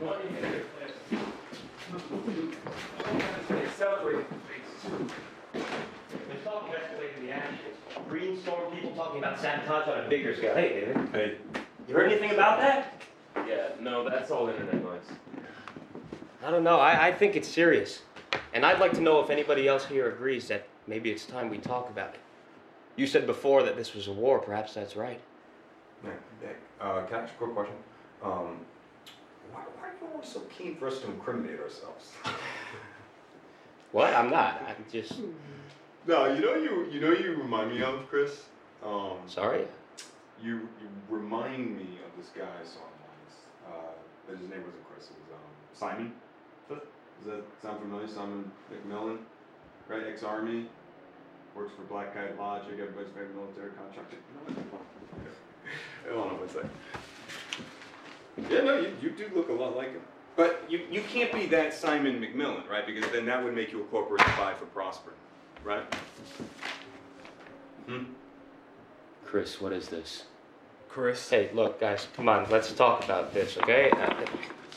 What? do you two. There's talk of escalating the action. Brainstorm people talking about sabotage on a bigger scale. Hey, David. Hey, You heard anything about that? Yeah, no, that's all internet noise. I don't know. I, I think it's serious. And I'd like to know if anybody else here agrees that maybe it's time we talk about it. You said before that this was a war. Perhaps that's right. man, hey, uh, can I ask a quick question? Um, why, why are you always so keen for us to incriminate ourselves? What? I'm not. I'm just No, you know you you know you remind me of Chris. Um, sorry. you you remind me of this guy I saw once. Uh, but his name wasn't Chris. It was um, Simon. Does that sound familiar? Simon McMillan, right? Ex-army, works for Black Kite Logic. Everybody's favorite military contractor. I don't know what's that. Yeah, no, you, you do look a lot like him. But you, you can't be that Simon McMillan, right? Because then that would make you a corporate spy for Prosper, right? Hmm? Chris, what is this? Chris. Hey, look, guys. Come on. Let's talk about this, okay?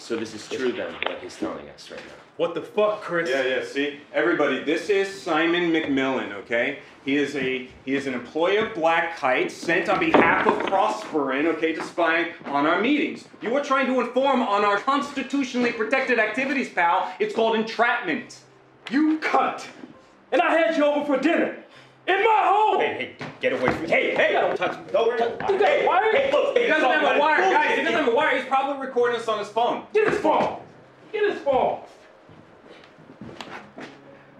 So this is true then, what he's telling us right now. What the fuck, Chris? Yeah, yeah. See, everybody, this is Simon McMillan. Okay, he is a he is an employee of Black Kite, sent on behalf of Prosperin. Okay, to spy on our meetings. You are trying to inform on our constitutionally protected activities, pal. It's called entrapment. You cunt! And I had you over for dinner! In my home! Hey, hey, get away from me. Hey, hey, don't touch me. Don't touch You got hey, wired? Hey, look. He doesn't have a wire, guys. He doesn't have a wire. He's probably recording us on his phone. Get his phone! Get his phone!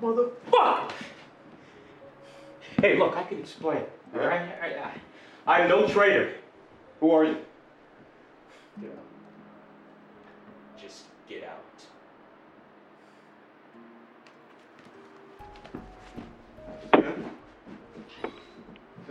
Motherfucker! Hey, look, I can explain. All right? I, I, I'm no traitor. Who are you? Get out. Just get out.